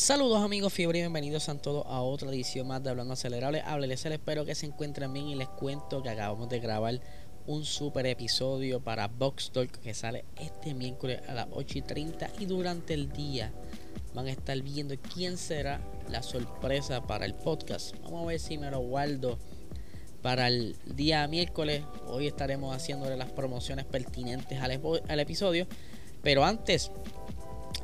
Saludos amigos fiebre y bienvenidos a todos a otra edición más de Hablando Acelerable. Hábleles, espero que se encuentren bien y les cuento que acabamos de grabar un super episodio para Box Talk que sale este miércoles a las 8 y 30 y durante el día van a estar viendo quién será la sorpresa para el podcast. Vamos a ver si me lo guardo para el día miércoles. Hoy estaremos haciéndole las promociones pertinentes al, al episodio. Pero antes,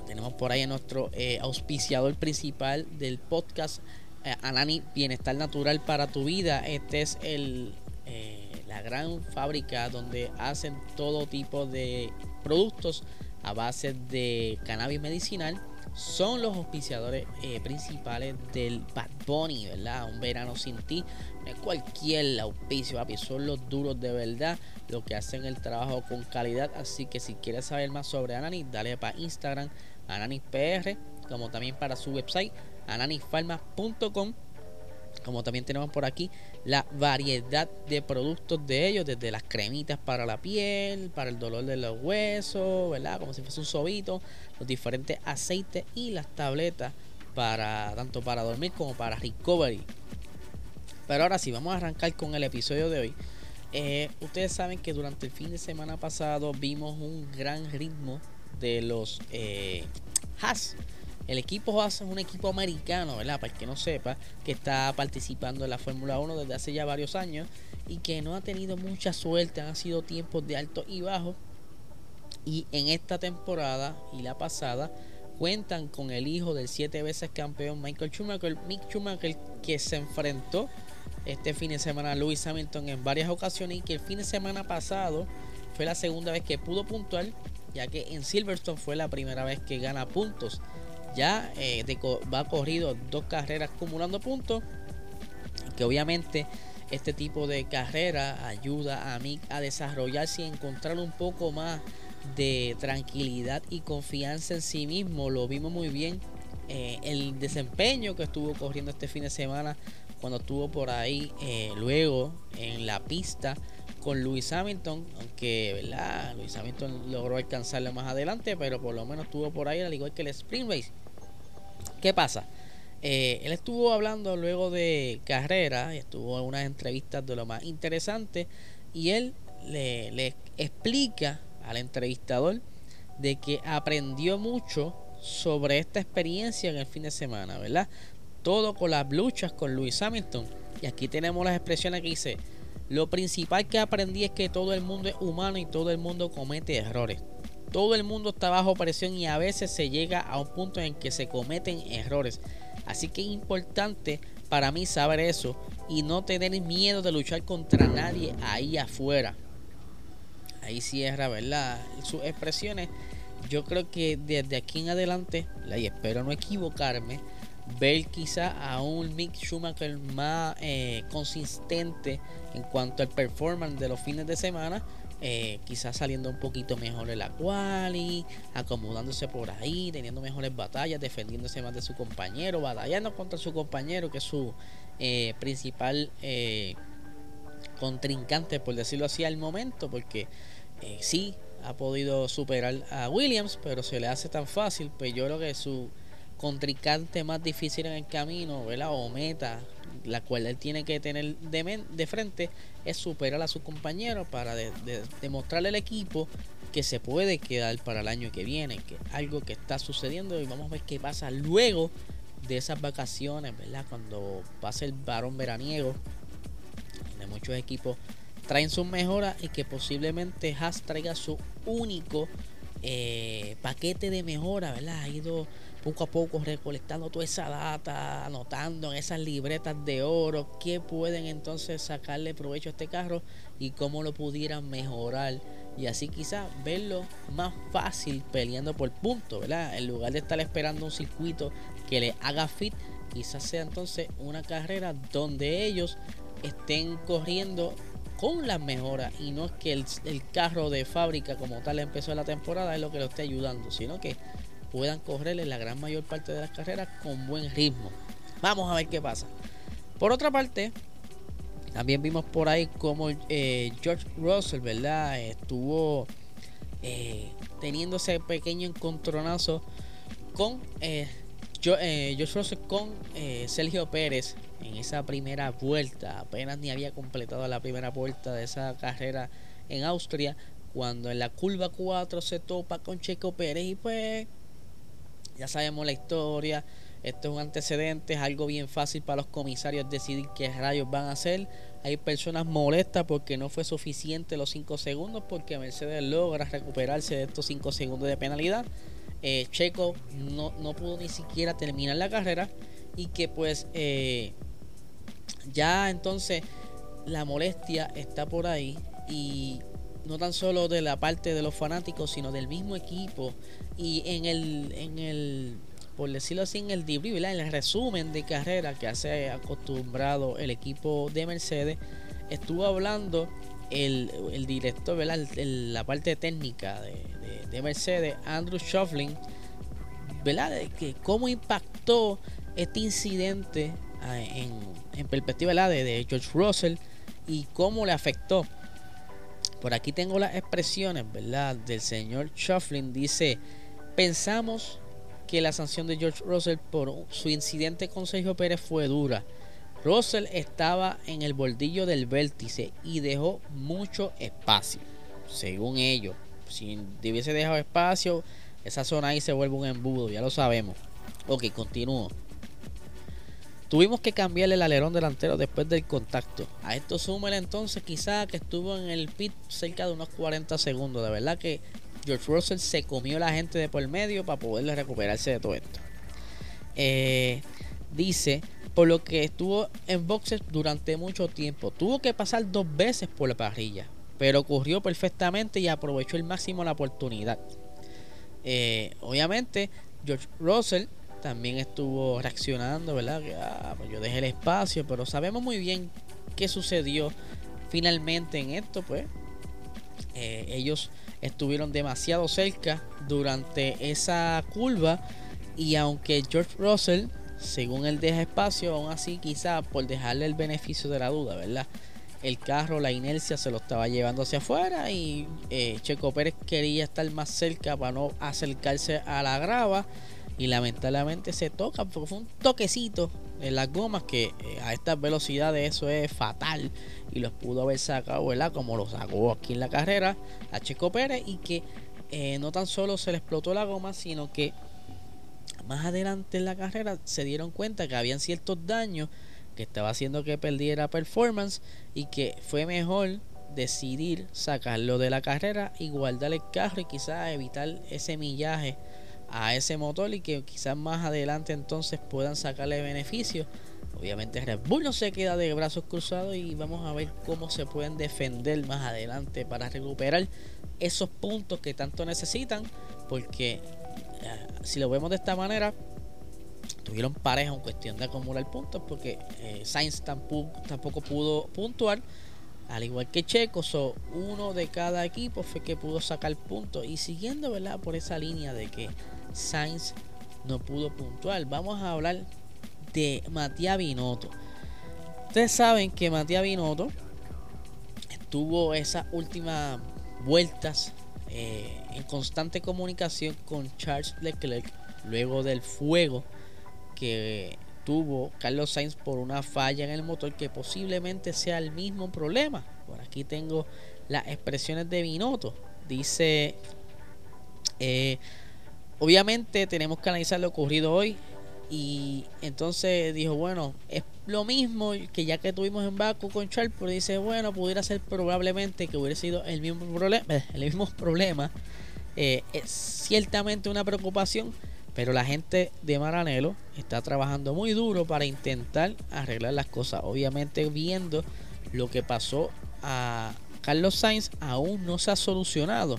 tenemos por ahí a nuestro eh, auspiciador principal del podcast, eh, Anani Bienestar Natural para tu vida. Este es el, eh, la gran fábrica donde hacen todo tipo de productos a base de cannabis medicinal. Son los auspiciadores principales del Bad Bunny, ¿verdad? Un verano sin ti. No es cualquier auspicio, papi. Son los duros de verdad. Los que hacen el trabajo con calidad. Así que si quieres saber más sobre Anani, dale para Instagram AnanisPR, como también para su website ananisfarma.com. Como también tenemos por aquí la variedad de productos de ellos, desde las cremitas para la piel, para el dolor de los huesos, ¿verdad? Como si fuese un sobito, los diferentes aceites y las tabletas para tanto para dormir como para recovery. Pero ahora sí, vamos a arrancar con el episodio de hoy. Eh, ustedes saben que durante el fin de semana pasado vimos un gran ritmo de los eh, Haas. El equipo Haas es un equipo americano, ¿verdad? Para el que no sepa, que está participando en la Fórmula 1 desde hace ya varios años y que no ha tenido mucha suerte, han sido tiempos de alto y bajo. Y en esta temporada y la pasada cuentan con el hijo del siete veces campeón Michael Schumacher, Mick Schumacher, que se enfrentó este fin de semana a Lewis Hamilton en varias ocasiones y que el fin de semana pasado fue la segunda vez que pudo puntuar ya que en Silverstone fue la primera vez que gana puntos. Ya eh, va corrido dos carreras acumulando puntos, que obviamente este tipo de carrera ayuda a mí a desarrollarse y encontrar un poco más de tranquilidad y confianza en sí mismo. Lo vimos muy bien. Eh, el desempeño que estuvo corriendo este fin de semana cuando estuvo por ahí eh, luego en la pista con Luis Hamilton, aunque ¿verdad? Luis Hamilton logró alcanzarlo más adelante, pero por lo menos estuvo por ahí, al igual que el Spring Race. ¿Qué pasa? Eh, él estuvo hablando luego de carrera, estuvo en unas entrevistas de lo más interesante, y él le, explica al entrevistador de que aprendió mucho sobre esta experiencia en el fin de semana, ¿verdad? Todo con las luchas con Luis Hamilton. Y aquí tenemos las expresiones que dice, lo principal que aprendí es que todo el mundo es humano y todo el mundo comete errores. Todo el mundo está bajo presión y a veces se llega a un punto en que se cometen errores. Así que es importante para mí saber eso y no tener miedo de luchar contra nadie ahí afuera. Ahí cierra, ¿verdad? Sus expresiones. Yo creo que desde aquí en adelante, y espero no equivocarme, ver quizá a un Mick Schumacher más eh, consistente en cuanto al performance de los fines de semana. Eh, quizás saliendo un poquito mejor en la quali, acomodándose por ahí, teniendo mejores batallas, defendiéndose más de su compañero, batallando contra su compañero, que es su eh, principal contrincante, por decirlo así, al momento, porque sí ha podido superar a Williams, pero se le hace tan fácil, pues yo creo que su contrincante más difícil en el camino, ¿verdad? O meta, la cual él tiene que tener de, de frente, es superar a su compañero para demostrarle al equipo que se puede quedar para el año que viene, que algo que está sucediendo y vamos a ver qué pasa luego de esas vacaciones, ¿verdad? Cuando pase el varón veraniego, de muchos equipos traen sus mejoras y que posiblemente Haas traiga su único eh, paquete de mejora, ¿verdad? Ha ido poco a poco recolectando toda esa data, anotando en esas libretas de oro qué pueden entonces sacarle provecho a este carro y cómo lo pudieran mejorar y así quizás verlo más fácil peleando por puntos, ¿verdad? En lugar de estar esperando un circuito que le haga fit, quizás sea entonces una carrera donde ellos estén corriendo con las mejoras y no es que el, carro de fábrica como tal empezó la temporada es lo que lo esté ayudando, sino que puedan correr en la gran mayor parte de las carreras con buen ritmo. Vamos a ver qué pasa. Por otra parte, también vimos por ahí como eh, George Russell, ¿verdad? Estuvo eh, teniendo ese pequeño encontronazo con eh, George Russell con Sergio Pérez en esa primera vuelta. Apenas ni había completado la primera vuelta de esa carrera en Austria. Cuando en la curva 4 se topa con Checo Pérez y pues ya sabemos la historia esto es un antecedente, es algo bien fácil para los comisarios decidir qué rayos van a hacer. Hay personas molestas porque no fue suficiente los 5 segundos, porque Mercedes logra recuperarse de estos 5 segundos de penalidad. Eh, Checo no, no, pudo ni siquiera terminar la carrera y que pues eh, ya entonces la molestia está por ahí y no tan solo de la parte de los fanáticos sino del mismo equipo y en el en el por decirlo así, en el debrief, en el resumen de carrera que hace acostumbrado el equipo de Mercedes, estuvo hablando el, director, ¿verdad? la parte técnica de, Mercedes, Andrew Shuffling, ¿verdad? De que cómo impactó este incidente ah, en, perspectiva de, de George Russell y cómo le afectó. Por aquí tengo las expresiones, ¿verdad? Del señor Shuffling. Dice, pensamos que la sanción de George Russell por su incidente con Sergio Pérez fue dura. Russell estaba en el bordillo del vértice y dejó mucho espacio, según ellos. Si hubiese dejado espacio, esa zona ahí se vuelve un embudo, ya lo sabemos. Ok, continúo. Tuvimos que cambiarle el alerón delantero después del contacto. A esto súmele entonces quizá que estuvo en el pit cerca de unos 40 segundos. De verdad que George Russell se comió la gente de por medio para poderle recuperarse de todo esto. Eh, dice, por lo que estuvo en boxes durante mucho tiempo. Tuvo que pasar dos veces por la parrilla, pero corrió perfectamente y aprovechó el máximo la oportunidad. Eh, obviamente, George Russell también estuvo reaccionando, ¿verdad? Que, ah, pues yo dejé el espacio, pero sabemos muy bien qué sucedió finalmente en esto, pues. Eh, ellos estuvieron demasiado cerca durante esa curva y aunque George Russell, según él deja espacio, aún así quizá por dejarle el beneficio de la duda, ¿verdad? El carro, la inercia se lo estaba llevando hacia afuera y eh, Checo Pérez quería estar más cerca para no acercarse a la grava y lamentablemente se toca porque fue un toquecito en las gomas que eh, a estas velocidades eso es fatal y los pudo haber sacado, ¿verdad? Como lo sacó aquí en la carrera a Checo Pérez y que eh, no tan solo se le explotó la goma, sino que más adelante en la carrera se dieron cuenta que habían ciertos daños que estaba haciendo que perdiera performance y que fue mejor decidir sacarlo de la carrera y guardar el carro y quizás evitar ese millaje a ese motor y que quizás más adelante entonces puedan sacarle beneficio. Obviamente Red Bull no se queda de brazos cruzados y vamos a ver cómo se pueden defender más adelante para recuperar esos puntos que tanto necesitan porque eh, si lo vemos de esta manera tuvieron pareja en cuestión de acumular puntos porque eh, Sainz tampoco, pudo puntuar al igual que Checo, so, uno de cada equipo fue que pudo sacar puntos. Y siguiendo ¿verdad? por esa línea de que Sainz no pudo puntuar. Vamos a hablar de Matías Binotto. Ustedes saben que Matías Binotto tuvo esas últimas vueltas eh, en constante comunicación con Charles Leclerc luego del fuego que tuvo Carlos Sainz por una falla en el motor que posiblemente sea el mismo problema. Por aquí tengo las expresiones de Binotto. Dice eh, Obviamente tenemos que analizar lo ocurrido hoy y entonces dijo, bueno, es lo mismo que ya que tuvimos en Baku con Charles, pero dice, bueno, pudiera ser probablemente que hubiera sido el mismo problema, el mismo problema. Eh, es ciertamente una preocupación, pero la gente de Maranelo está trabajando muy duro para intentar arreglar las cosas. Obviamente viendo lo que pasó a Carlos Sainz aún no se ha solucionado,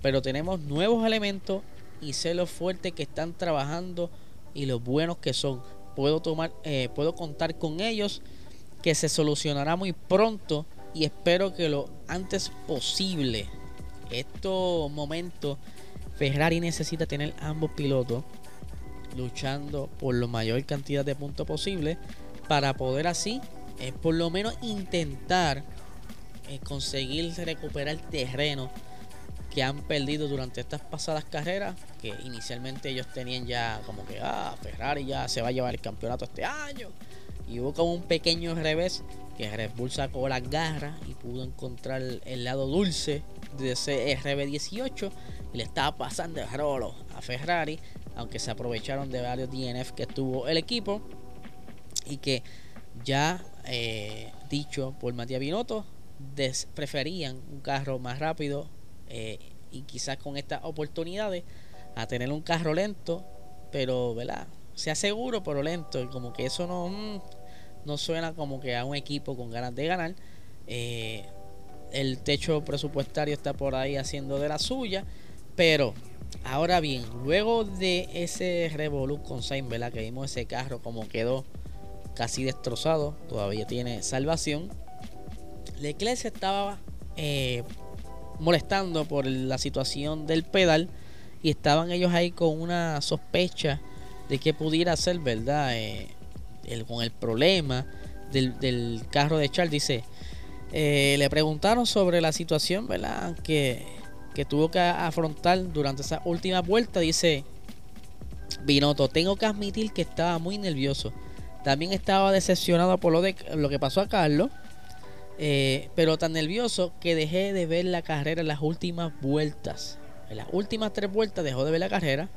pero tenemos nuevos elementos y sé lo fuerte que están trabajando y lo buenos que son puedo tomar, eh, puedo contar con ellos, que se solucionará muy pronto y espero que lo antes posible. Estos momentos, Ferrari necesita tener ambos pilotos luchando por la mayor cantidad de puntos posible para poder así, eh, por lo menos intentar eh, conseguir recuperar terreno que han perdido durante estas pasadas carreras, que inicialmente ellos tenían ya como que, ah, Ferrari ya se va a llevar el campeonato este año. Y hubo como un pequeño revés que Red Bull sacó las garras y pudo encontrar el lado dulce de ese RB18 y le estaba pasando el rolo a Ferrari, aunque se aprovecharon de varios DNF que tuvo el equipo y que ya eh, dicho por Matías Binotto preferían un carro más rápido eh, y quizás con estas oportunidades a tener un carro lento, pero ¿verdad? sea seguro pero lento y como que eso no, mm, no suena como que a un equipo con ganas de ganar. Eh, el techo presupuestario está por ahí haciendo de la suya, pero ahora bien, luego de ese Revolut con Sainz, ¿verdad? Que vimos ese carro como quedó casi destrozado, todavía tiene salvación. Leclerc se estaba eh, molestando por la situación del pedal y estaban ellos ahí con una sospecha de que pudiera ser, ¿verdad? Eh, el, con el problema del, carro de Charles. Dice, eh, le preguntaron sobre la situación, ¿verdad? Que, que tuvo que afrontar durante esa última vuelta. Dice, Binotto, tengo que admitir que estaba muy nervioso. También estaba decepcionado por lo, de, lo que pasó a Carlos. Eh, pero tan nervioso que dejé de ver la carrera en las últimas vueltas. En las últimas tres vueltas dejó de ver la carrera.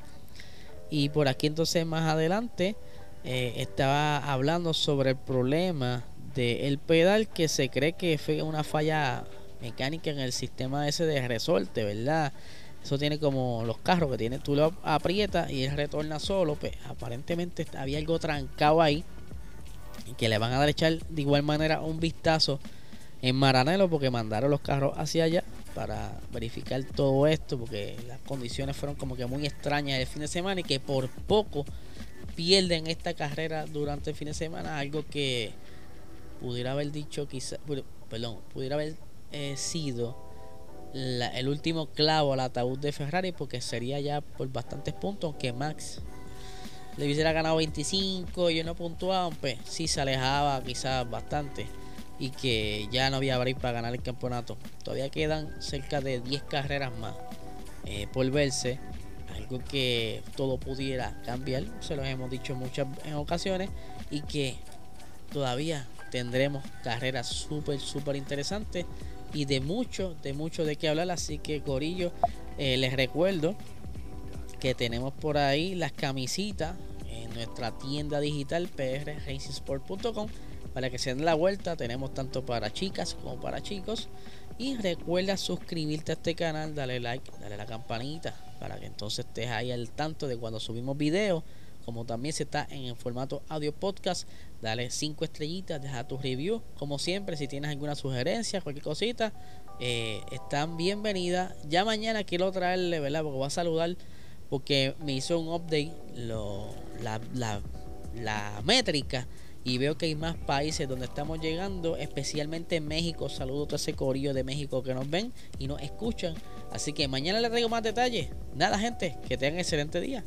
Y por aquí entonces más adelante eh, estaba hablando sobre el problema del pedal que se cree que fue una falla mecánica en el sistema ese de resorte, ¿verdad? Eso tiene como los carros que tiene, tú lo aprietas y él retorna solo. Pues aparentemente había algo trancado ahí. Y que le van a dar echar de igual manera un vistazo en Maranelo porque mandaron los carros hacia allá para verificar todo esto porque las condiciones fueron como que muy extrañas el fin de semana y que por poco pierden esta carrera durante el fin de semana algo que pudiera haber dicho quizá perdón pudiera haber eh, sido el último clavo al ataúd de Ferrari porque sería ya por bastantes puntos aunque Max le hubiera ganado 25 y yo no pues sí se alejaba quizás bastante y que ya no había break para ganar el campeonato. Todavía quedan cerca de 10 carreras más eh, por verse. Algo que todo pudiera cambiar, se lo hemos dicho muchas en ocasiones, y que todavía tendremos carreras súper, súper interesantes y de mucho, de mucho de qué hablar. Así que, Corillo, eh, les recuerdo que tenemos por ahí las camisitas en nuestra tienda digital prracingsport.com para que se den la vuelta. Tenemos tanto para chicas como para chicos. Y recuerda suscribirte a este canal, dale like, dale la campanita para que entonces estés ahí al tanto de cuando subimos videos. Como también se está en el formato audio podcast, dale 5 estrellitas, deja tu review. Como siempre, si tienes alguna sugerencia, cualquier cosita, eh, están bienvenidas. Ya mañana quiero traerle, ¿verdad? Porque voy a saludar porque me hizo un update lo, la, la, la métrica y veo que hay más países donde estamos llegando, especialmente en México. Saludo a todo ese corillo de México que nos ven y nos escuchan. Así que mañana les traigo más detalles. Nada, gente, que tengan excelente día.